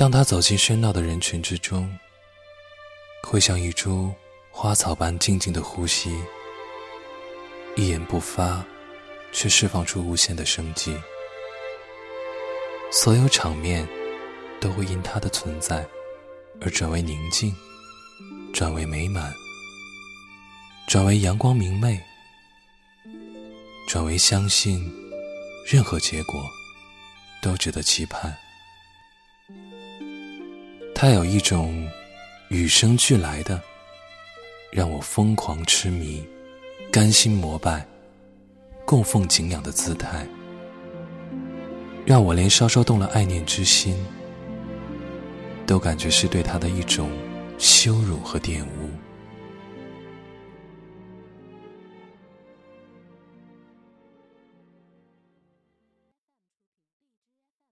当他走进喧闹的人群之中，会像一株花草般静静的呼吸，一言不发，却释放出无限的生机。所有场面都会因他的存在而转为宁静，转为美满，转为阳光明媚，转为相信任何结果都值得期盼。他有一种与生俱来的，让我疯狂痴迷、甘心膜拜、供奉敬仰的姿态，让我连稍稍动了爱念之心，都感觉是对他的一种羞辱和玷污。